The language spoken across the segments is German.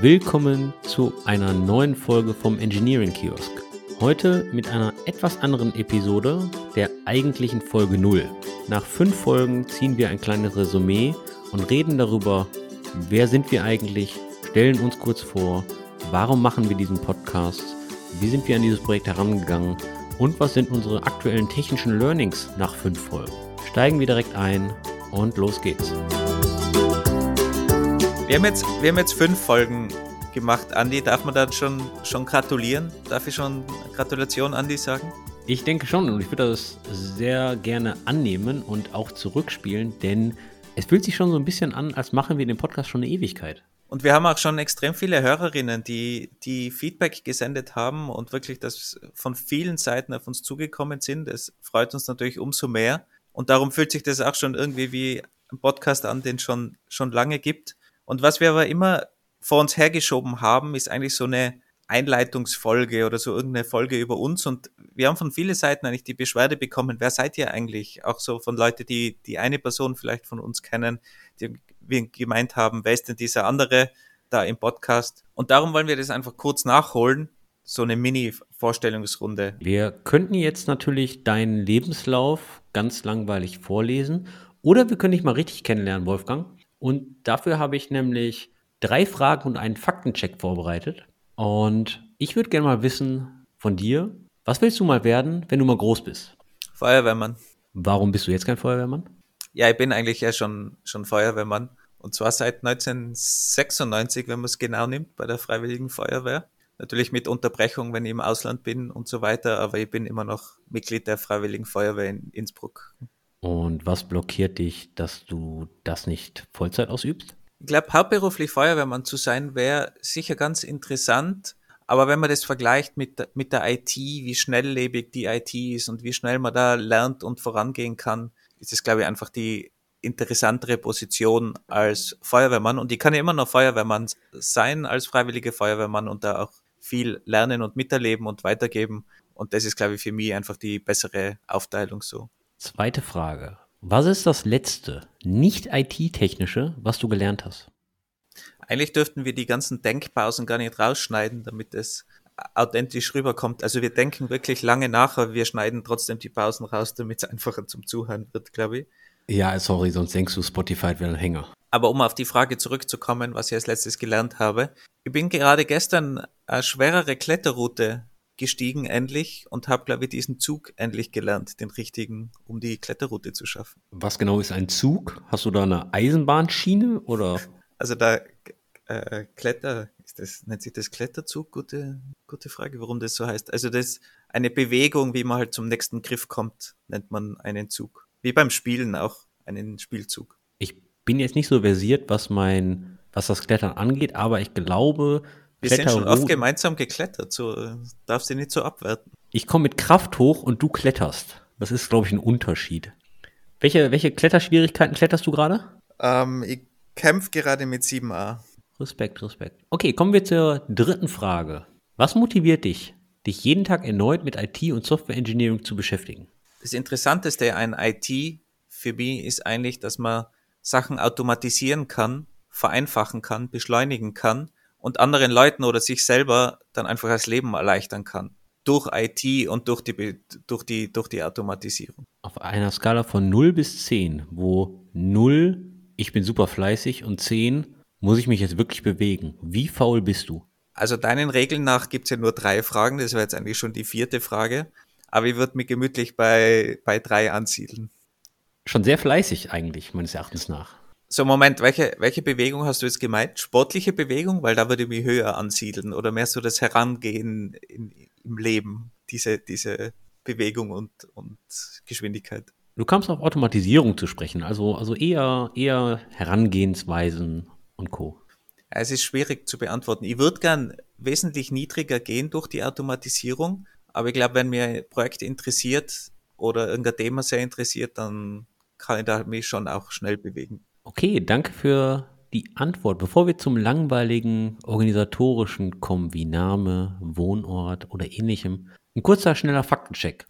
Willkommen zu einer neuen Folge vom Engineering Kiosk. Heute mit einer etwas anderen Episode der eigentlichen Folge 0. Nach fünf Folgen ziehen wir ein kleines Resümee und reden darüber, wer sind wir eigentlich, stellen uns kurz vor, warum machen wir diesen Podcast, wie sind wir an dieses Projekt herangegangen und was sind unsere aktuellen technischen Learnings nach fünf Folgen. Steigen wir direkt ein und los geht's. Wir haben jetzt, wir haben jetzt fünf Folgen gemacht. Andi, darf man da schon, schon gratulieren? Darf ich schon Gratulation, Andi, sagen? Ich denke schon und ich würde das sehr gerne annehmen und auch zurückspielen, denn es fühlt sich schon so ein bisschen an, als machen wir den Podcast schon eine Ewigkeit. Und wir haben auch schon extrem viele Hörerinnen, die, die Feedback gesendet haben und wirklich das von vielen Seiten auf uns zugekommen sind. Es freut uns natürlich umso mehr. Und darum fühlt sich das auch schon irgendwie wie ein Podcast an, den es schon, schon lange gibt. Und was wir aber immer vor uns hergeschoben haben, ist eigentlich so eine Einleitungsfolge oder so irgendeine Folge über uns. Und wir haben von vielen Seiten eigentlich die Beschwerde bekommen, wer seid ihr eigentlich? Auch so von Leuten, die die eine Person vielleicht von uns kennen, die wir gemeint haben, wer ist denn dieser andere da im Podcast? Und darum wollen wir das einfach kurz nachholen. So eine Mini-Vorstellungsrunde. Wir könnten jetzt natürlich deinen Lebenslauf ganz langweilig vorlesen. Oder wir können dich mal richtig kennenlernen, Wolfgang. Und dafür habe ich nämlich drei Fragen und einen Faktencheck vorbereitet. Und ich würde gerne mal wissen von dir, was willst du mal werden, wenn du mal groß bist? Feuerwehrmann. Warum bist du jetzt kein Feuerwehrmann? Ja, ich bin eigentlich ja schon, schon Feuerwehrmann. Und zwar seit 1996, wenn man es genau nimmt, bei der Freiwilligen Feuerwehr. Natürlich mit Unterbrechung, wenn ich im Ausland bin und so weiter, aber ich bin immer noch Mitglied der Freiwilligen Feuerwehr in Innsbruck. Und was blockiert dich, dass du das nicht Vollzeit ausübst? Ich glaube, hauptberuflich Feuerwehrmann zu sein wäre sicher ganz interessant. Aber wenn man das vergleicht mit, mit der IT, wie schnelllebig die IT ist und wie schnell man da lernt und vorangehen kann, ist es, glaube ich, einfach die interessantere Position als Feuerwehrmann. Und ich kann ja immer noch Feuerwehrmann sein als freiwilliger Feuerwehrmann und da auch viel lernen und miterleben und weitergeben. Und das ist, glaube ich, für mich einfach die bessere Aufteilung so. Zweite Frage. Was ist das letzte, nicht IT-technische, was du gelernt hast? Eigentlich dürften wir die ganzen Denkpausen gar nicht rausschneiden, damit es authentisch rüberkommt. Also wir denken wirklich lange nach, aber wir schneiden trotzdem die Pausen raus, damit es einfacher zum Zuhören wird, glaube ich. Ja, sorry, sonst denkst du, Spotify wäre ein Hänger. Aber um auf die Frage zurückzukommen, was ich als letztes gelernt habe. Ich bin gerade gestern eine schwerere Kletterroute gestiegen endlich und habe, glaube ich, diesen Zug endlich gelernt, den richtigen, um die Kletterroute zu schaffen. Was genau ist ein Zug? Hast du da eine Eisenbahnschiene oder? Also da äh, Kletter, ist das, nennt sich das Kletterzug? Gute, gute Frage, warum das so heißt. Also das eine Bewegung, wie man halt zum nächsten Griff kommt, nennt man einen Zug. Wie beim Spielen auch einen Spielzug. Ich bin jetzt nicht so versiert, was mein, was das Klettern angeht, aber ich glaube, wir sind schon oft gemeinsam geklettert, so darfst du nicht so abwerten. Ich komme mit Kraft hoch und du kletterst. Das ist, glaube ich, ein Unterschied. Welche, welche Kletterschwierigkeiten kletterst du gerade? Ähm, ich kämpfe gerade mit 7a. Respekt, Respekt. Okay, kommen wir zur dritten Frage. Was motiviert dich, dich jeden Tag erneut mit IT und Software Engineering zu beschäftigen? Das Interessanteste an IT für mich ist eigentlich, dass man Sachen automatisieren kann, vereinfachen kann, beschleunigen kann und anderen Leuten oder sich selber dann einfach das Leben erleichtern kann. Durch IT und durch die, durch die, durch die Automatisierung. Auf einer Skala von 0 bis 10, wo 0, ich bin super fleißig und 10, muss ich mich jetzt wirklich bewegen. Wie faul bist du? Also deinen Regeln nach gibt es ja nur drei Fragen, das wäre jetzt eigentlich schon die vierte Frage. Aber ich würde mich gemütlich bei, bei drei ansiedeln. Schon sehr fleißig eigentlich, meines Erachtens nach. So, Moment, welche, welche Bewegung hast du jetzt gemeint? Sportliche Bewegung? Weil da würde ich mich höher ansiedeln oder mehr so das Herangehen in, im Leben, diese, diese Bewegung und, und Geschwindigkeit. Du kamst auf Automatisierung zu sprechen, also, also eher, eher Herangehensweisen und Co. Es ist schwierig zu beantworten. Ich würde gern wesentlich niedriger gehen durch die Automatisierung, aber ich glaube, wenn mir ein Projekt interessiert oder irgendein Thema sehr interessiert, dann kann ich da mich schon auch schnell bewegen. Okay, danke für die Antwort. Bevor wir zum langweiligen organisatorischen kommen, wie Name, Wohnort oder ähnlichem, ein kurzer, schneller Faktencheck.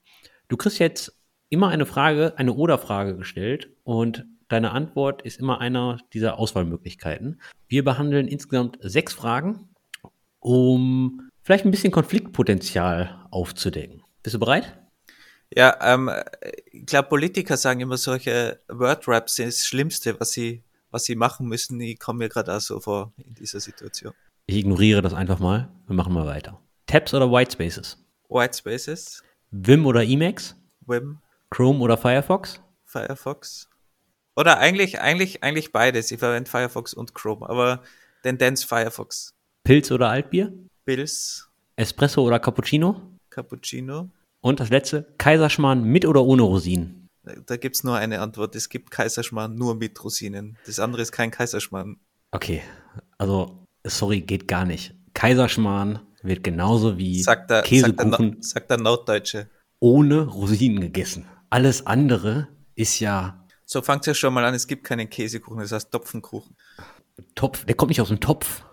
Du kriegst jetzt immer eine Frage, eine Oder-Frage gestellt und Deine Antwort ist immer einer dieser Auswahlmöglichkeiten. Wir behandeln insgesamt sechs Fragen, um vielleicht ein bisschen Konfliktpotenzial aufzudecken. Bist du bereit? Ja, ähm, ich glaube, Politiker sagen immer, solche Word-Raps sind das Schlimmste, was sie, was sie machen müssen. Ich komme mir gerade auch so vor in dieser Situation. Ich ignoriere das einfach mal. Wir machen mal weiter. Tabs oder Whitespaces? Whitespaces, Vim oder Emacs? Wim, Chrome oder Firefox? Firefox. Oder eigentlich, eigentlich, eigentlich beides. Ich verwende Firefox und Chrome, aber Tendenz Firefox. Pilz oder Altbier? Bills, Espresso oder Cappuccino? Cappuccino. Und das letzte, Kaiserschmarrn mit oder ohne Rosinen? Da gibt's nur eine Antwort. Es gibt Kaiserschmarrn nur mit Rosinen. Das andere ist kein Kaiserschmarrn. Okay, also, sorry, geht gar nicht. Kaiserschmarrn wird genauso wie Sagt der, Käsekuchen sagt der Notdeutsche. ohne Rosinen gegessen. Alles andere ist ja So fangt's ja schon mal an. Es gibt keinen Käsekuchen, das heißt Topfenkuchen. Topf, der kommt nicht aus dem Topf.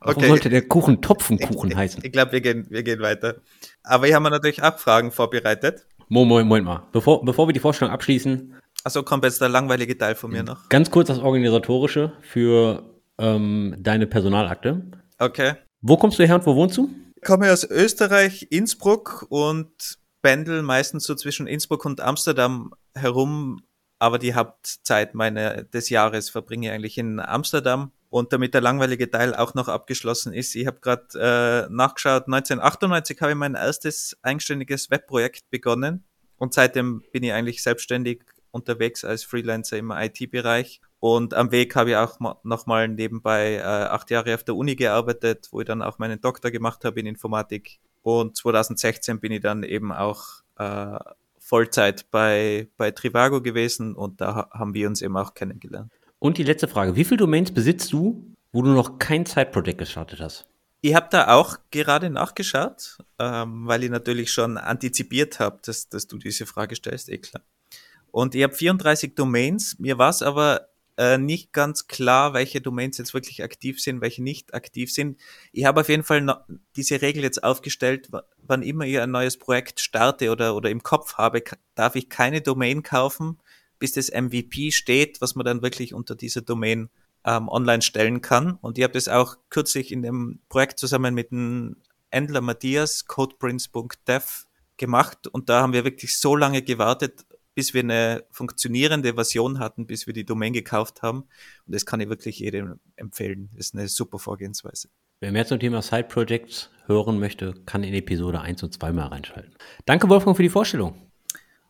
Warum Okay. sollte der Kuchen Topfenkuchen heißen? Ich glaube, wir gehen, wir gehen weiter. Aber hier haben wir natürlich auch Fragen vorbereitet. Moment, Moment, Moment mal. Bevor, bevor wir die Vorstellung abschließen, Also kommt jetzt der langweilige Teil von mir noch. ganz kurz das Organisatorische für ähm, deine Personalakte. Okay. Wo kommst du her und wo wohnst du? Ich komme aus Österreich, Innsbruck und pendel meistens so zwischen Innsbruck und Amsterdam herum. Aber die Hauptzeit meine, des Jahres verbringe ich eigentlich in Amsterdam. Und damit der langweilige Teil auch noch abgeschlossen ist, ich habe gerade äh, nachgeschaut, 1998 habe ich mein erstes eigenständiges Webprojekt begonnen. Und seitdem bin ich eigentlich selbstständig unterwegs als Freelancer im IT-Bereich. Und am Weg habe ich auch ma- nochmal nebenbei äh, acht Jahre auf der Uni gearbeitet, wo ich dann auch meinen Doktor gemacht habe in Informatik. Und 2016 bin ich dann eben auch äh, Vollzeit bei, bei Trivago gewesen und da ha- haben wir uns eben auch kennengelernt. Und die letzte Frage. Wie viele Domains besitzt du, wo du noch kein Zeitprojekt gestartet hast? Ich habe da auch gerade nachgeschaut, ähm, weil ich natürlich schon antizipiert habe, dass, dass du diese Frage stellst, eh klar. Und ich habe 34 Domains. Mir war es aber äh, nicht ganz klar, welche Domains jetzt wirklich aktiv sind, welche nicht aktiv sind. Ich habe auf jeden Fall noch diese Regel jetzt aufgestellt, wa- wann immer ich ein neues Projekt starte oder, oder im Kopf habe, darf ich keine Domain kaufen, bis das MVP steht, was man dann wirklich unter dieser Domain ähm, online stellen kann. Und ich habe das auch kürzlich in dem Projekt zusammen mit dem Endler Matthias, codeprince.dev, gemacht. Und da haben wir wirklich so lange gewartet, bis wir eine funktionierende Version hatten, bis wir die Domain gekauft haben. Und das kann ich wirklich jedem empfehlen. Das ist eine super Vorgehensweise. Wer mehr zum Thema Side Projects hören möchte, kann in Episode 1 und 2 mal reinschalten. Danke, Wolfgang, für die Vorstellung.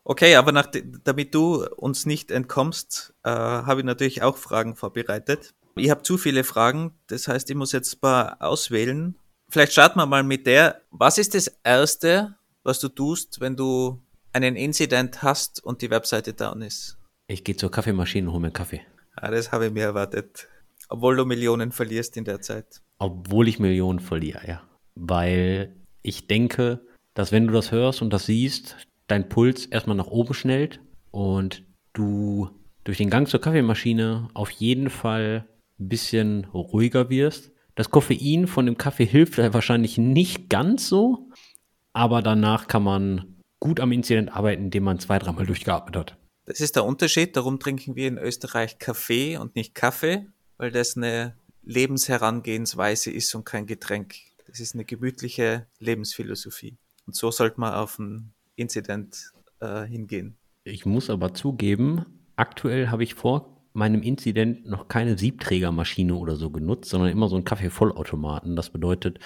Okay, aber nach, damit du uns nicht entkommst, äh, habe ich natürlich auch Fragen vorbereitet. Ich habe zu viele Fragen, das heißt, ich muss jetzt ein paar auswählen. Vielleicht starten wir mal mit der. Was ist das Erste, was du tust, wenn du einen Incident hast und die Webseite down ist? Ich gehe zur Kaffeemaschine und hole mir Kaffee. Ah, das habe ich mir erwartet. Obwohl du Millionen verlierst in der Zeit. Obwohl ich Millionen verliere, ja. Weil ich denke, dass wenn du das hörst und das siehst, dein Puls erstmal nach oben schnellt und du durch den Gang zur Kaffeemaschine auf jeden Fall ein bisschen ruhiger wirst. Das Koffein von dem Kaffee hilft wahrscheinlich nicht ganz so, aber danach kann man gut am Inzident arbeiten, indem man zwei, dreimal durchgeatmet hat. Das ist der Unterschied. Darum trinken wir in Österreich Kaffee und nicht Kaffee, weil das eine Lebensherangehensweise ist und kein Getränk. Das ist eine gemütliche Lebensphilosophie. Und so sollte man auf ein Incident äh, hingehen. Ich muss aber zugeben, aktuell habe ich vor meinem Inzident noch keine Siebträgermaschine oder so genutzt, sondern immer so einen Kaffeevollautomaten. Das bedeutet,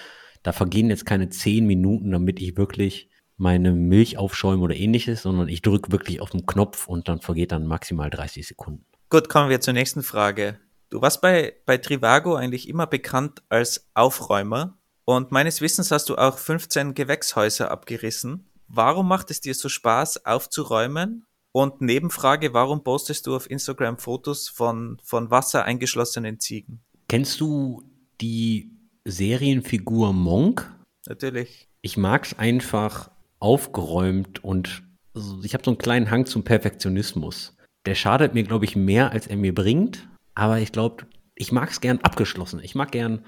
da vergehen jetzt keine zehn Minuten, damit ich wirklich meine Milch aufschäume oder ähnliches, sondern ich drücke wirklich auf den Knopf und dann vergeht dann maximal 30 Sekunden. Gut, kommen wir zur nächsten Frage. Du warst bei, bei Trivago eigentlich immer bekannt als Aufräumer und meines Wissens hast du auch 15 Gewächshäuser abgerissen. Warum macht es dir so Spaß, aufzuräumen? Und Nebenfrage, warum postest du auf Instagram Fotos von, von Wasser eingeschlossenen Ziegen? Kennst du die Serienfigur Monk? Natürlich. Ich mag es einfach aufgeräumt und also ich habe so einen kleinen Hang zum Perfektionismus. Der schadet mir, glaube ich, mehr, als er mir bringt. Aber ich glaube, ich mag es gern abgeschlossen. Ich mag gern,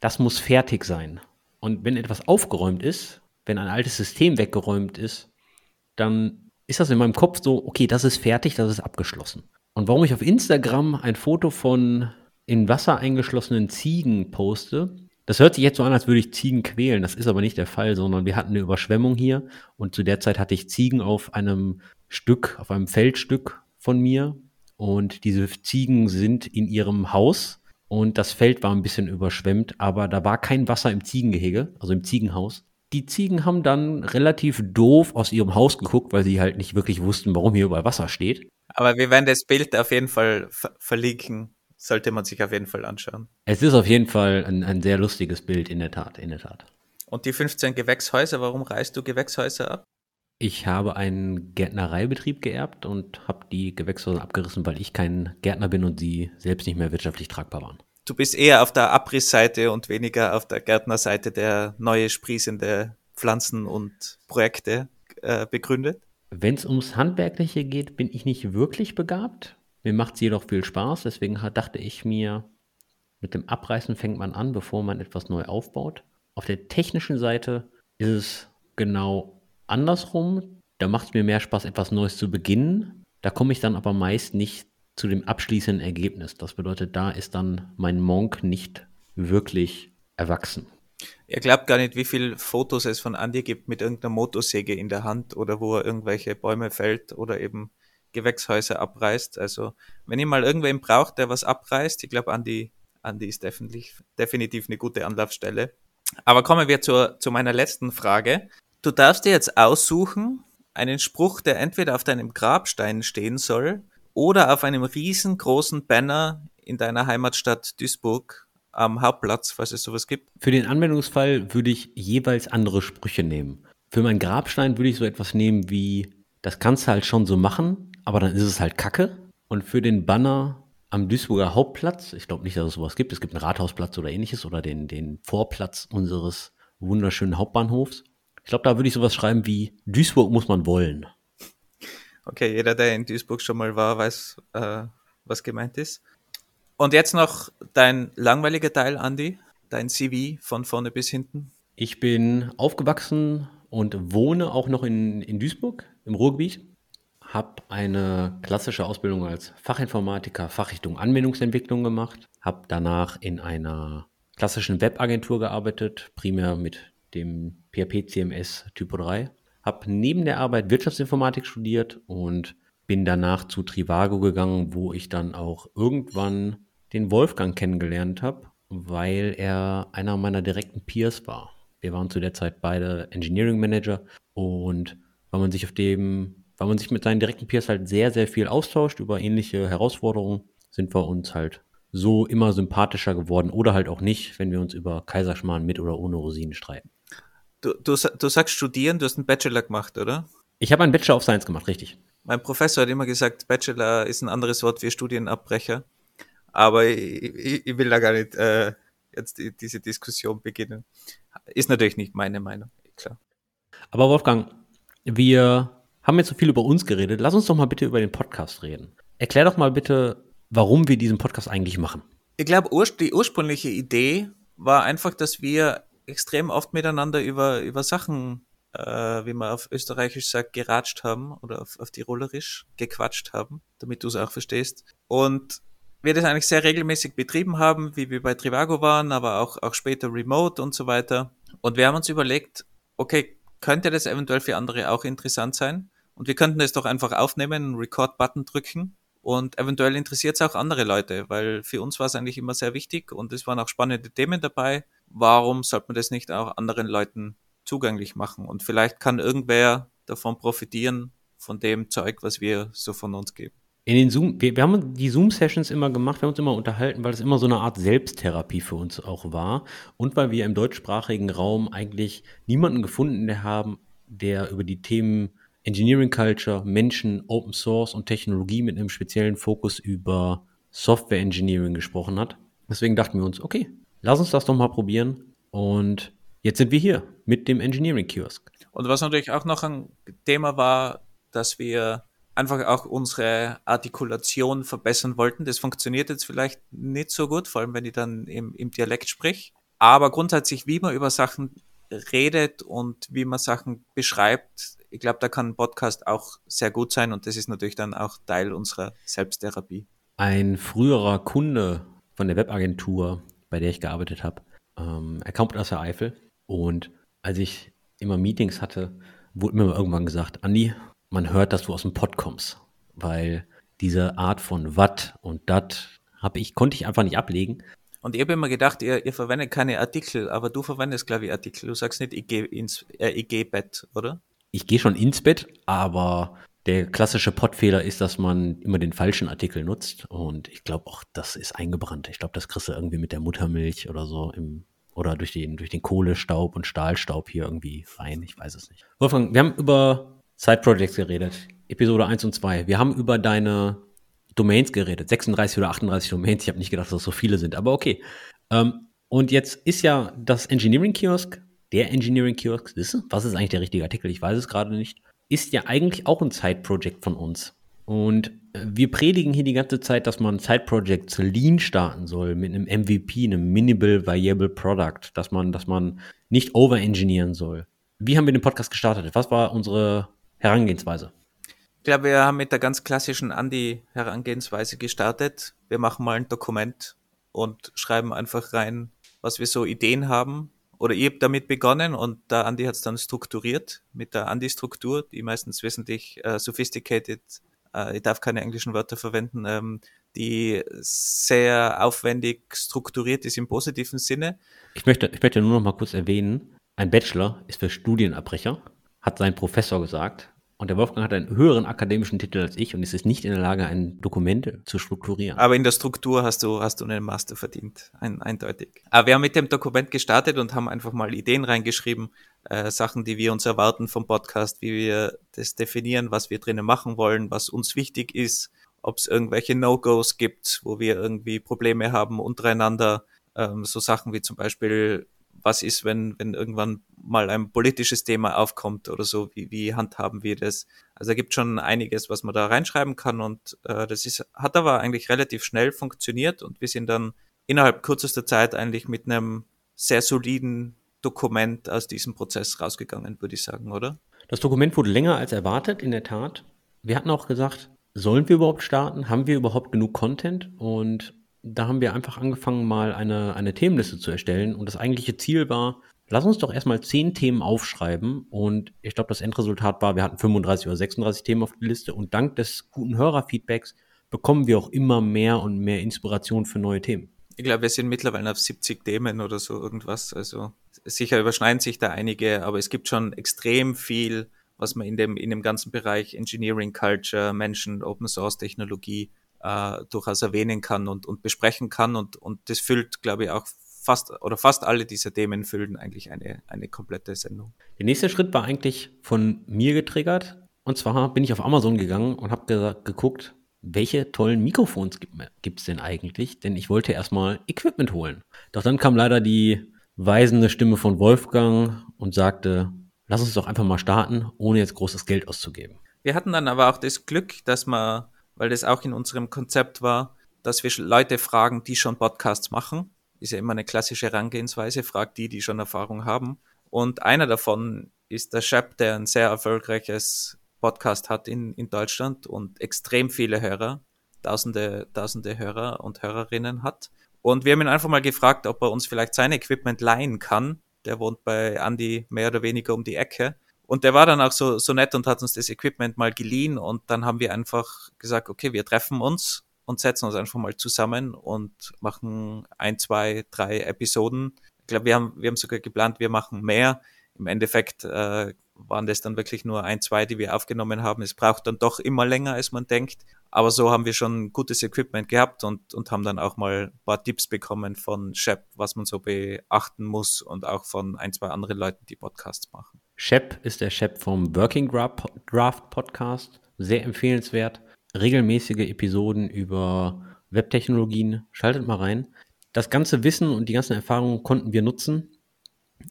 das muss fertig sein. Und wenn etwas aufgeräumt ist, wenn ein altes System weggeräumt ist, dann ist das in meinem Kopf so, okay, das ist fertig, das ist abgeschlossen. Und warum ich auf Instagram ein Foto von in Wasser eingeschlossenen Ziegen poste, das hört sich jetzt so an, als würde ich Ziegen quälen. Das ist aber nicht der Fall, sondern wir hatten eine Überschwemmung hier und zu der Zeit hatte ich Ziegen auf einem Stück, auf einem Feldstück von mir und diese Ziegen sind in ihrem Haus und das Feld war ein bisschen überschwemmt, aber da war kein Wasser im Ziegengehege, also im Ziegenhaus. Die Ziegen haben dann relativ doof aus ihrem Haus geguckt, weil sie halt nicht wirklich wussten, warum hier überall Wasser steht. Aber wir werden das Bild auf jeden Fall ver verlinken sollte man sich auf jeden Fall anschauen. Es ist auf jeden Fall ein, ein sehr lustiges Bild, in der Tat, in der Tat. Und die 15 Gewächshäuser, warum reißt du Gewächshäuser ab? Ich habe einen Gärtnereibetrieb geerbt und habe die Gewächshäuser abgerissen, weil ich kein Gärtner bin und sie selbst nicht mehr wirtschaftlich tragbar waren. Du bist eher auf der Abrissseite und weniger auf der Gärtnerseite, der neue sprießende Pflanzen und Projekte äh, begründet? Wenn es ums Handwerkliche geht, bin ich nicht wirklich begabt. Mir macht es jedoch viel Spaß, deswegen dachte ich mir, mit dem Abreißen fängt man an, bevor man etwas neu aufbaut. Auf der technischen Seite ist es genau andersrum. Da macht es mir mehr Spaß, etwas Neues zu beginnen. Da komme ich dann aber meist nicht zu dem abschließenden Ergebnis. Das bedeutet, da ist dann mein Monk nicht wirklich erwachsen. Ihr glaubt gar nicht, wie viele Fotos es von Andy gibt mit irgendeiner Motorsäge in der Hand oder wo er irgendwelche Bäume fällt oder eben Gewächshäuser abreißt. Also wenn ihr mal irgendwen braucht, der was abreißt, ich glaube, Andi, Andi ist definitiv, definitiv eine gute Anlaufstelle. Aber kommen wir zur, zu meiner letzten Frage. Du darfst dir jetzt aussuchen, einen Spruch, der entweder auf deinem Grabstein stehen soll oder auf einem riesengroßen Banner in deiner Heimatstadt Duisburg am Hauptplatz, falls es sowas gibt. Für den Anwendungsfall würde ich jeweils andere Sprüche nehmen. Für meinen Grabstein würde ich so etwas nehmen wie, das kannst du halt schon so machen, aber dann ist es halt Kacke. Und für den Banner am Duisburger Hauptplatz, ich glaube nicht, dass es sowas gibt, es gibt einen Rathausplatz oder ähnliches oder den, den Vorplatz unseres wunderschönen Hauptbahnhofs. Ich glaube, da würde ich sowas schreiben wie Duisburg muss man wollen. Okay, jeder, der in Duisburg schon mal war, weiß, äh, was gemeint ist. Und jetzt noch dein langweiliger Teil, Andy, dein CV von vorne bis hinten. Ich bin aufgewachsen und wohne auch noch in, in Duisburg im Ruhrgebiet habe eine klassische Ausbildung als Fachinformatiker, Fachrichtung Anwendungsentwicklung gemacht, habe danach in einer klassischen Webagentur gearbeitet, primär mit dem PHP CMS Typo 3, habe neben der Arbeit Wirtschaftsinformatik studiert und bin danach zu Trivago gegangen, wo ich dann auch irgendwann den Wolfgang kennengelernt habe, weil er einer meiner direkten Peers war. Wir waren zu der Zeit beide Engineering Manager und weil man sich auf dem weil man sich mit seinen direkten Peers halt sehr, sehr viel austauscht über ähnliche Herausforderungen, sind wir uns halt so immer sympathischer geworden oder halt auch nicht, wenn wir uns über Kaiserschmarrn mit oder ohne Rosinen streiten. Du, du, du sagst studieren, du hast einen Bachelor gemacht, oder? Ich habe einen Bachelor of Science gemacht, richtig. Mein Professor hat immer gesagt, Bachelor ist ein anderes Wort für Studienabbrecher. Aber ich, ich, ich will da gar nicht äh, jetzt die, diese Diskussion beginnen. Ist natürlich nicht meine Meinung, klar. Aber Wolfgang, wir haben jetzt so viel über uns geredet. Lass uns doch mal bitte über den Podcast reden. Erklär doch mal bitte, warum wir diesen Podcast eigentlich machen. Ich glaube, die ursprüngliche Idee war einfach, dass wir extrem oft miteinander über, über Sachen, äh, wie man auf Österreichisch sagt, geratscht haben oder auf, auf Tirolerisch gequatscht haben, damit du es auch verstehst. Und wir das eigentlich sehr regelmäßig betrieben haben, wie wir bei Trivago waren, aber auch, auch später remote und so weiter. Und wir haben uns überlegt, okay, könnte das eventuell für andere auch interessant sein? Und wir könnten es doch einfach aufnehmen, einen Record-Button drücken und eventuell interessiert es auch andere Leute, weil für uns war es eigentlich immer sehr wichtig und es waren auch spannende Themen dabei. Warum sollte man das nicht auch anderen Leuten zugänglich machen? Und vielleicht kann irgendwer davon profitieren, von dem Zeug, was wir so von uns geben. In den Zoom, wir, wir haben die Zoom-Sessions immer gemacht, wir haben uns immer unterhalten, weil es immer so eine Art Selbsttherapie für uns auch war und weil wir im deutschsprachigen Raum eigentlich niemanden gefunden haben, der über die Themen Engineering Culture, Menschen, Open Source und Technologie mit einem speziellen Fokus über Software Engineering gesprochen hat. Deswegen dachten wir uns, okay, lass uns das doch mal probieren. Und jetzt sind wir hier mit dem Engineering Kiosk. Und was natürlich auch noch ein Thema war, dass wir einfach auch unsere Artikulation verbessern wollten. Das funktioniert jetzt vielleicht nicht so gut, vor allem wenn ich dann im, im Dialekt sprich. Aber grundsätzlich, wie man über Sachen redet und wie man Sachen beschreibt, ich glaube, da kann ein Podcast auch sehr gut sein und das ist natürlich dann auch Teil unserer Selbsttherapie. Ein früherer Kunde von der Webagentur, bei der ich gearbeitet habe, ähm, er kommt aus der Eifel und als ich immer Meetings hatte, wurde mir irgendwann gesagt, Andi, man hört, dass du aus dem Pod kommst, weil diese Art von Watt und Dat habe ich, konnte ich einfach nicht ablegen. Und ich habe immer gedacht, ihr, ihr verwendet keine Artikel, aber du verwendest, glaube ich, Artikel. Du sagst nicht, ich gehe ins äh, ich geh Bett, oder? Ich gehe schon ins Bett, aber der klassische Pottfehler ist, dass man immer den falschen Artikel nutzt. Und ich glaube auch, das ist eingebrannt. Ich glaube, das kriegst du irgendwie mit der Muttermilch oder so im, oder durch den, durch den Kohlestaub und Stahlstaub hier irgendwie rein. Ich weiß es nicht. Wolfgang, wir haben über Side Projects geredet. Episode 1 und 2. Wir haben über deine Domains geredet. 36 oder 38 Domains. Ich habe nicht gedacht, dass das so viele sind, aber okay. Ähm, und jetzt ist ja das Engineering Kiosk, der Engineering Kiosk, was ist eigentlich der richtige Artikel? Ich weiß es gerade nicht. Ist ja eigentlich auch ein Side-Project von uns. Und äh, wir predigen hier die ganze Zeit, dass man Side-Projects lean starten soll mit einem MVP, einem Minimal Viable Product, dass man, dass man nicht overengineeren soll. Wie haben wir den Podcast gestartet? Was war unsere Herangehensweise? Ich glaube, wir haben mit der ganz klassischen Andi-Herangehensweise gestartet. Wir machen mal ein Dokument und schreiben einfach rein, was wir so Ideen haben. Oder ihr habt damit begonnen und der Andi hat es dann strukturiert mit der Andi-Struktur, die meistens wesentlich äh, sophisticated, äh, ich darf keine englischen Wörter verwenden, ähm, die sehr aufwendig strukturiert ist im positiven Sinne. Ich möchte, ich möchte nur noch mal kurz erwähnen, ein Bachelor ist für Studienabbrecher, hat sein Professor gesagt. Und der Wolfgang hat einen höheren akademischen Titel als ich und ist nicht in der Lage, ein Dokument zu strukturieren. Aber in der Struktur hast du, hast du einen Master verdient, ein, eindeutig. Aber wir haben mit dem Dokument gestartet und haben einfach mal Ideen reingeschrieben, äh, Sachen, die wir uns erwarten vom Podcast, wie wir das definieren, was wir drinnen machen wollen, was uns wichtig ist, ob es irgendwelche No-Gos gibt, wo wir irgendwie Probleme haben untereinander. Ähm, so Sachen wie zum Beispiel was ist, wenn, wenn irgendwann mal ein politisches Thema aufkommt oder so, wie, wie handhaben wir das? Also da gibt schon einiges, was man da reinschreiben kann und äh, das ist, hat aber eigentlich relativ schnell funktioniert und wir sind dann innerhalb kürzester Zeit eigentlich mit einem sehr soliden Dokument aus diesem Prozess rausgegangen, würde ich sagen, oder? Das Dokument wurde länger als erwartet, in der Tat. Wir hatten auch gesagt, sollen wir überhaupt starten? Haben wir überhaupt genug Content? Und da haben wir einfach angefangen, mal eine, eine Themenliste zu erstellen. Und das eigentliche Ziel war, lass uns doch erstmal zehn Themen aufschreiben. Und ich glaube, das Endresultat war, wir hatten 35 oder 36 Themen auf der Liste. Und dank des guten Hörerfeedbacks bekommen wir auch immer mehr und mehr Inspiration für neue Themen. Ich glaube, wir sind mittlerweile auf 70 Themen oder so irgendwas. Also sicher überschneiden sich da einige, aber es gibt schon extrem viel, was man in dem, in dem ganzen Bereich Engineering Culture, Menschen, Open Source Technologie äh, durchaus erwähnen kann und, und besprechen kann. Und, und das füllt, glaube ich, auch fast oder fast alle dieser Themen füllen eigentlich eine, eine komplette Sendung. Der nächste Schritt war eigentlich von mir getriggert. Und zwar bin ich auf Amazon gegangen und habe ge geguckt, welche tollen Mikrofons gibt es denn eigentlich? Denn ich wollte erstmal Equipment holen. Doch dann kam leider die weisende Stimme von Wolfgang und sagte, lass uns doch einfach mal starten, ohne jetzt großes Geld auszugeben. Wir hatten dann aber auch das Glück, dass wir weil das auch in unserem Konzept war, dass wir Leute fragen, die schon Podcasts machen. Ist ja immer eine klassische Herangehensweise, fragt die, die schon Erfahrung haben. Und einer davon ist der Shep, der ein sehr erfolgreiches Podcast hat in, in Deutschland und extrem viele Hörer, tausende, tausende Hörer und Hörerinnen hat. Und wir haben ihn einfach mal gefragt, ob er uns vielleicht sein Equipment leihen kann. Der wohnt bei Andy mehr oder weniger um die Ecke. Und der war dann auch so, so nett und hat uns das Equipment mal geliehen und dann haben wir einfach gesagt, okay, wir treffen uns und setzen uns einfach mal zusammen und machen ein, zwei, drei Episoden. Ich glaube, wir haben, wir haben sogar geplant, wir machen mehr. Im Endeffekt äh, waren das dann wirklich nur ein, zwei, die wir aufgenommen haben. Es braucht dann doch immer länger, als man denkt. Aber so haben wir schon gutes Equipment gehabt und, und haben dann auch mal ein paar Tipps bekommen von Shep, was man so beachten muss und auch von ein, zwei anderen Leuten, die Podcasts machen. Shep ist der Shep vom Working Draft Podcast. Sehr empfehlenswert. Regelmäßige Episoden über Webtechnologien. Schaltet mal rein. Das ganze Wissen und die ganzen Erfahrungen konnten wir nutzen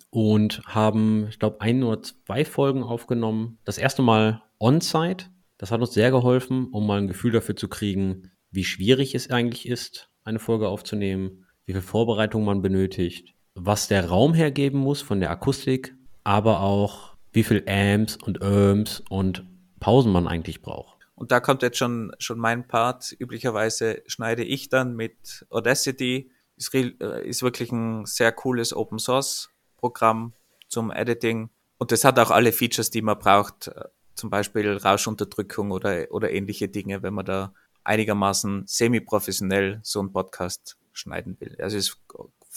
und haben, ich glaube, ein oder zwei Folgen aufgenommen. Das erste Mal on-site. Das hat uns sehr geholfen, um mal ein Gefühl dafür zu kriegen, wie schwierig es eigentlich ist, eine Folge aufzunehmen, wie viel Vorbereitung man benötigt, was der Raum hergeben muss von der Akustik, aber auch wie viel Amps und Ohms und Pausen man eigentlich braucht. Und da kommt jetzt schon, schon mein Part. Üblicherweise schneide ich dann mit Audacity. Ist, äh, ist wirklich ein sehr cooles Open Source Programm zum Editing. Und das hat auch alle Features, die man braucht. Zum Beispiel Rauschunterdrückung oder, oder ähnliche Dinge, wenn man da einigermaßen semi-professionell so einen Podcast schneiden will. Also ist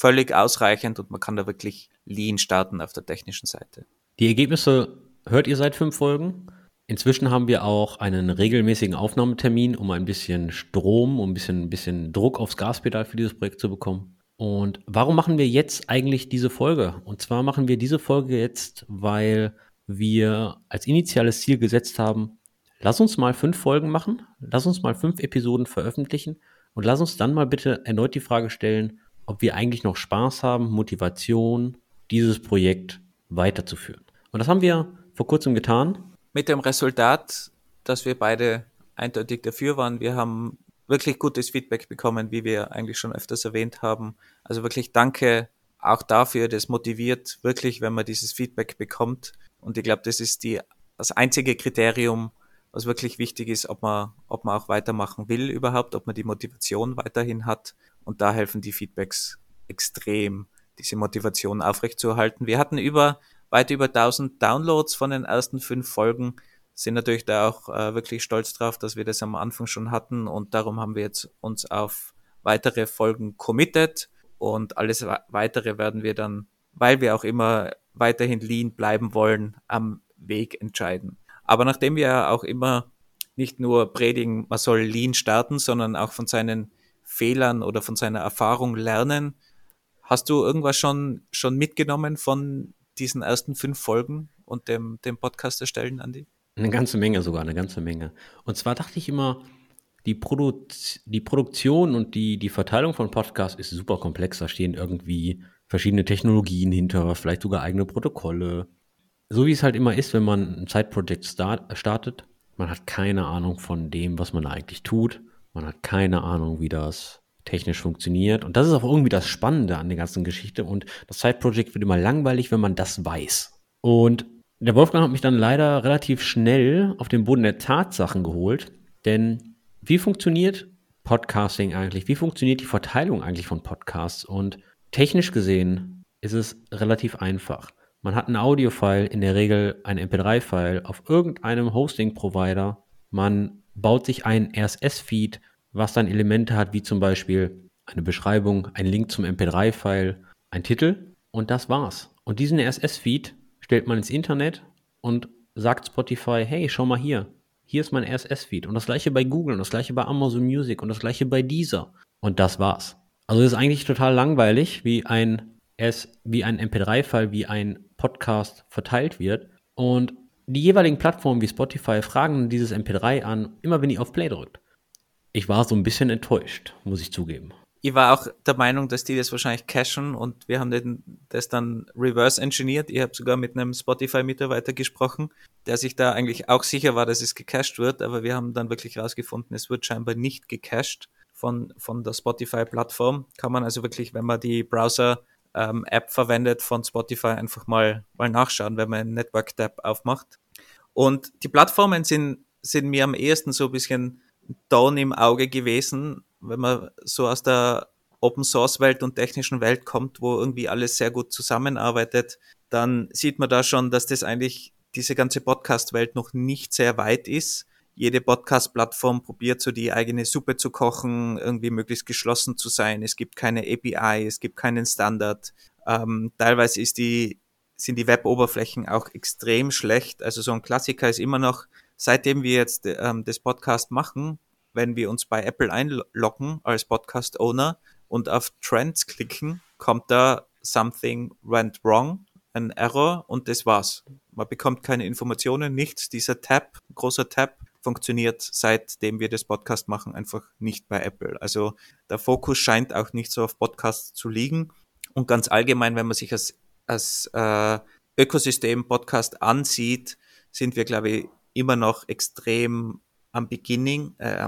völlig ausreichend und man kann da wirklich lean starten auf der technischen Seite. Die Ergebnisse hört ihr seit fünf Folgen. Inzwischen haben wir auch einen regelmäßigen Aufnahmetermin, um ein bisschen Strom, um ein bisschen, ein bisschen Druck aufs Gaspedal für dieses Projekt zu bekommen. Und warum machen wir jetzt eigentlich diese Folge? Und zwar machen wir diese Folge jetzt, weil wir als initiales Ziel gesetzt haben, lass uns mal fünf Folgen machen, lass uns mal fünf Episoden veröffentlichen und lass uns dann mal bitte erneut die Frage stellen, ob wir eigentlich noch Spaß haben, Motivation, dieses Projekt weiterzuführen. Und das haben wir vor kurzem getan. Mit dem Resultat, dass wir beide eindeutig dafür waren. Wir haben wirklich gutes Feedback bekommen, wie wir eigentlich schon öfters erwähnt haben. Also wirklich danke auch dafür. Das motiviert wirklich, wenn man dieses Feedback bekommt. Und ich glaube, das ist die, das einzige Kriterium, was wirklich wichtig ist, ob man, ob man auch weitermachen will überhaupt, ob man die Motivation weiterhin hat. Und da helfen die Feedbacks extrem, diese Motivation aufrechtzuerhalten. Wir hatten über, weit über 1000 Downloads von den ersten fünf Folgen, sind natürlich da auch äh, wirklich stolz drauf, dass wir das am Anfang schon hatten und darum haben wir jetzt uns auf weitere Folgen committed und alles weitere werden wir dann, weil wir auch immer weiterhin lean bleiben wollen, am Weg entscheiden. Aber nachdem wir auch immer nicht nur predigen, man soll lean starten, sondern auch von seinen Fehlern oder von seiner Erfahrung lernen. Hast du irgendwas schon, schon mitgenommen von diesen ersten fünf Folgen und dem, dem Podcast erstellen, Andi? Eine ganze Menge sogar, eine ganze Menge. Und zwar dachte ich immer, die, Produ die Produktion und die, die Verteilung von Podcasts ist super komplex. Da stehen irgendwie verschiedene Technologien hinter, vielleicht sogar eigene Protokolle. So wie es halt immer ist, wenn man ein Zeitprojekt start startet, man hat keine Ahnung von dem, was man eigentlich tut. Man hat keine Ahnung, wie das technisch funktioniert. Und das ist auch irgendwie das Spannende an der ganzen Geschichte. Und das Side-Project wird immer langweilig, wenn man das weiß. Und der Wolfgang hat mich dann leider relativ schnell auf den Boden der Tatsachen geholt. Denn wie funktioniert Podcasting eigentlich? Wie funktioniert die Verteilung eigentlich von Podcasts? Und technisch gesehen ist es relativ einfach. Man hat ein Audio-File, in der Regel ein MP3-File auf irgendeinem Hosting-Provider. Man baut sich ein RSS-Feed, was dann Elemente hat, wie zum Beispiel eine Beschreibung, ein Link zum MP3-File, ein Titel und das war's. Und diesen RSS-Feed stellt man ins Internet und sagt Spotify, hey, schau mal hier, hier ist mein RSS-Feed. Und das gleiche bei Google und das gleiche bei Amazon Music und das gleiche bei Deezer. Und das war's. Also es ist eigentlich total langweilig, wie ein, wie ein MP3-File, wie ein Podcast verteilt wird. Und die jeweiligen Plattformen wie Spotify fragen dieses MP3 an, immer wenn ihr auf Play drückt. Ich war so ein bisschen enttäuscht, muss ich zugeben. Ich war auch der Meinung, dass die das wahrscheinlich cachen und wir haben das dann reverse engineert. Ich habe sogar mit einem Spotify-Mitarbeiter gesprochen, der sich da eigentlich auch sicher war, dass es gecached wird, aber wir haben dann wirklich herausgefunden, es wird scheinbar nicht gecached von, von der Spotify-Plattform. Kann man also wirklich, wenn man die Browser ähm, App verwendet von Spotify, einfach mal, mal nachschauen, wenn man einen Network-Tab aufmacht. Und die Plattformen sind, sind mir am ehesten so ein bisschen Down im Auge gewesen, wenn man so aus der Open Source Welt und technischen Welt kommt, wo irgendwie alles sehr gut zusammenarbeitet, dann sieht man da schon, dass das eigentlich diese ganze Podcast-Welt noch nicht sehr weit ist. Jede Podcast-Plattform probiert so die eigene Suppe zu kochen, irgendwie möglichst geschlossen zu sein. Es gibt keine API, es gibt keinen Standard. Ähm, teilweise ist die sind die Web-Oberflächen auch extrem schlecht. Also so ein Klassiker ist immer noch, seitdem wir jetzt ähm, das Podcast machen, wenn wir uns bei Apple einloggen als Podcast-Owner und auf Trends klicken, kommt da Something went wrong, ein Error und das war's. Man bekommt keine Informationen, nichts. Dieser Tab, großer Tab, funktioniert seitdem wir das Podcast machen einfach nicht bei Apple. Also der Fokus scheint auch nicht so auf Podcasts zu liegen. Und ganz allgemein, wenn man sich als als äh, Ökosystem-Podcast ansieht, sind wir, glaube ich, immer noch extrem am Beginning, äh,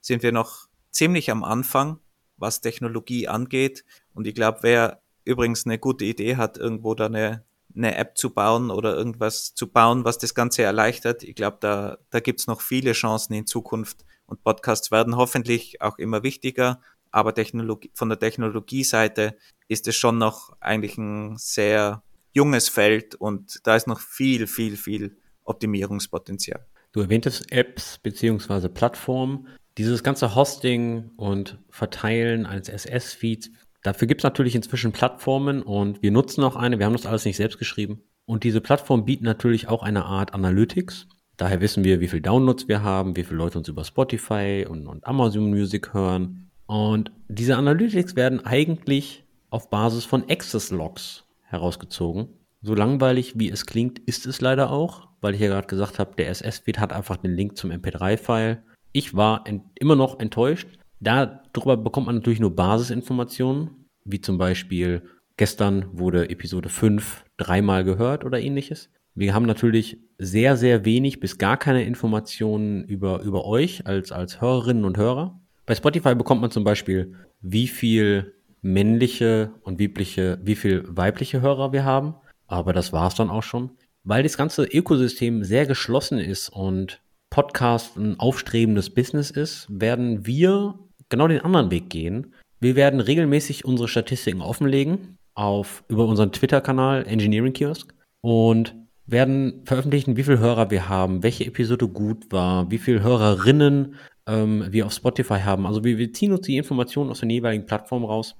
sind wir noch ziemlich am Anfang, was Technologie angeht. Und ich glaube, wer übrigens eine gute Idee hat, irgendwo da eine, eine App zu bauen oder irgendwas zu bauen, was das Ganze erleichtert. Ich glaube, da, da gibt's noch viele Chancen in Zukunft und Podcasts werden hoffentlich auch immer wichtiger. Aber Technologie, von der Technologieseite ist es schon noch eigentlich ein sehr junges Feld und da ist noch viel, viel, viel Optimierungspotenzial. Du erwähntest Apps beziehungsweise Plattformen. Dieses ganze Hosting und Verteilen eines SS-Feeds, dafür gibt es natürlich inzwischen Plattformen und wir nutzen auch eine. Wir haben das alles nicht selbst geschrieben. Und diese Plattformen bieten natürlich auch eine Art Analytics. Daher wissen wir, wie viel Downloads wir haben, wie viele Leute uns über Spotify und, und Amazon Music hören. Und diese Analytics werden eigentlich auf Basis von Access Logs herausgezogen. So langweilig wie es klingt, ist es leider auch, weil ich ja gerade gesagt habe, der SS-Feed hat einfach den Link zum MP3-File. Ich war immer noch enttäuscht. Darüber bekommt man natürlich nur Basisinformationen, wie zum Beispiel gestern wurde Episode 5 dreimal gehört oder ähnliches. Wir haben natürlich sehr, sehr wenig bis gar keine Informationen über, über euch als, als Hörerinnen und Hörer. Bei Spotify bekommt man zum Beispiel, wie viel männliche und weibliche, wie viel weibliche Hörer wir haben. Aber das war es dann auch schon. Weil das ganze Ökosystem sehr geschlossen ist und Podcast ein aufstrebendes Business ist, werden wir genau den anderen Weg gehen. Wir werden regelmäßig unsere Statistiken offenlegen auf, über unseren Twitter-Kanal Engineering Kiosk und werden veröffentlichen, wie viele Hörer wir haben, welche Episode gut war, wie viele Hörerinnen ähm, wir auf Spotify haben. Also wir, wir ziehen uns die Informationen aus den jeweiligen Plattformen raus,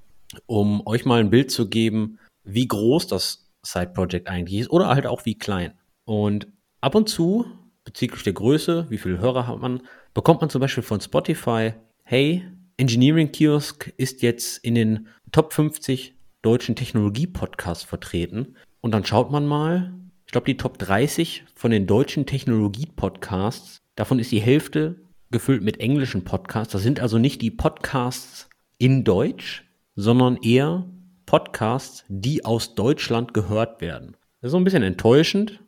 um euch mal ein Bild zu geben, wie groß das Side-Project eigentlich ist oder halt auch wie klein. Und ab und zu, bezüglich der Größe, wie viele Hörer hat man, bekommt man zum Beispiel von Spotify, hey, Engineering Kiosk ist jetzt in den Top 50 deutschen Technologie-Podcasts vertreten. Und dann schaut man mal, ich glaube, die Top 30 von den deutschen Technologie-Podcasts, davon ist die Hälfte gefüllt mit englischen Podcasts. Das sind also nicht die Podcasts in Deutsch, sondern eher Podcasts, die aus Deutschland gehört werden. Das ist so ein bisschen enttäuschend.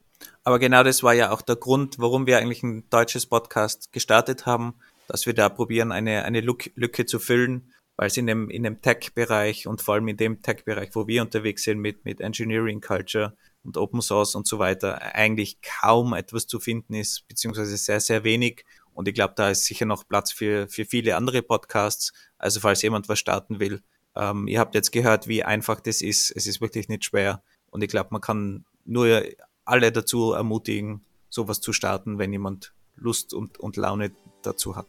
Aber genau das war ja auch der Grund, warum wir eigentlich ein deutsches Podcast gestartet haben, dass wir da probieren, eine, eine Lücke zu füllen, weil es in dem, in dem Tech-Bereich und vor allem in dem Tech-Bereich, wo wir unterwegs sind mit, mit Engineering Culture und Open Source und so weiter, eigentlich kaum etwas zu finden ist, beziehungsweise sehr, sehr wenig. Und ich glaube, da ist sicher noch Platz für, für viele andere Podcasts. Also falls jemand was starten will, ähm, ihr habt jetzt gehört, wie einfach das ist. Es ist wirklich nicht schwer. Und ich glaube, man kann nur alle dazu ermutigen, sowas zu starten, wenn jemand Lust und, und Laune dazu hat.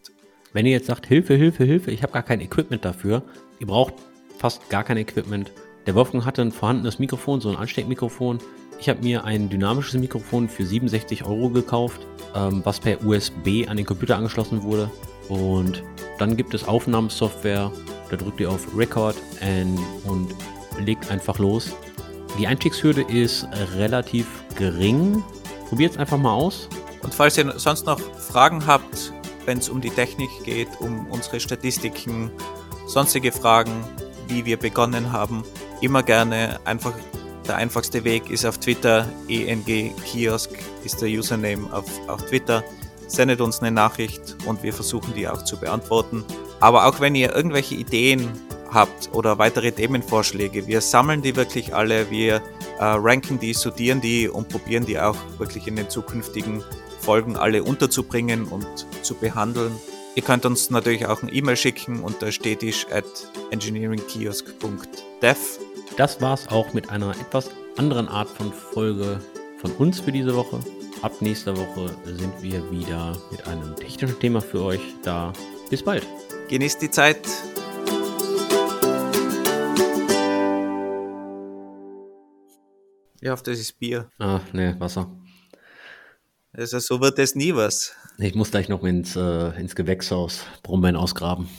Wenn ihr jetzt sagt, Hilfe, Hilfe, Hilfe, ich habe gar kein Equipment dafür, ihr braucht fast gar kein Equipment. Der Wolfgang hatte ein vorhandenes Mikrofon, so ein Ansteckmikrofon. Ich habe mir ein dynamisches Mikrofon für 67 Euro gekauft, ähm, was per USB an den Computer angeschlossen wurde. Und dann gibt es Aufnahmesoftware, da drückt ihr auf Record und legt einfach los. Die Einstiegshürde ist relativ gering. Probiert es einfach mal aus. Und falls ihr sonst noch Fragen habt, wenn es um die Technik geht, um unsere Statistiken, sonstige Fragen, wie wir begonnen haben, immer gerne einfach der einfachste Weg ist auf Twitter, ENG Kiosk ist der Username auf, auf Twitter. Sendet uns eine Nachricht und wir versuchen die auch zu beantworten. Aber auch wenn ihr irgendwelche Ideen habt oder weitere Themenvorschläge, wir sammeln die wirklich alle, wir äh, ranken die, sortieren die und probieren die auch wirklich in den zukünftigen Folgen alle unterzubringen und zu behandeln. Ihr könnt uns natürlich auch ein E-Mail schicken unter stetisch at engineeringkiosk.dev das war's auch mit einer etwas anderen Art von Folge von uns für diese Woche. Ab nächster Woche sind wir wieder mit einem technischen Thema für euch da. Bis bald. Genießt die Zeit. Ich hoffe, das ist Bier. Ah, ne, Wasser. Also so wird es nie was. Ich muss gleich noch ins, äh, ins Gewächshaus Brumbein ausgraben.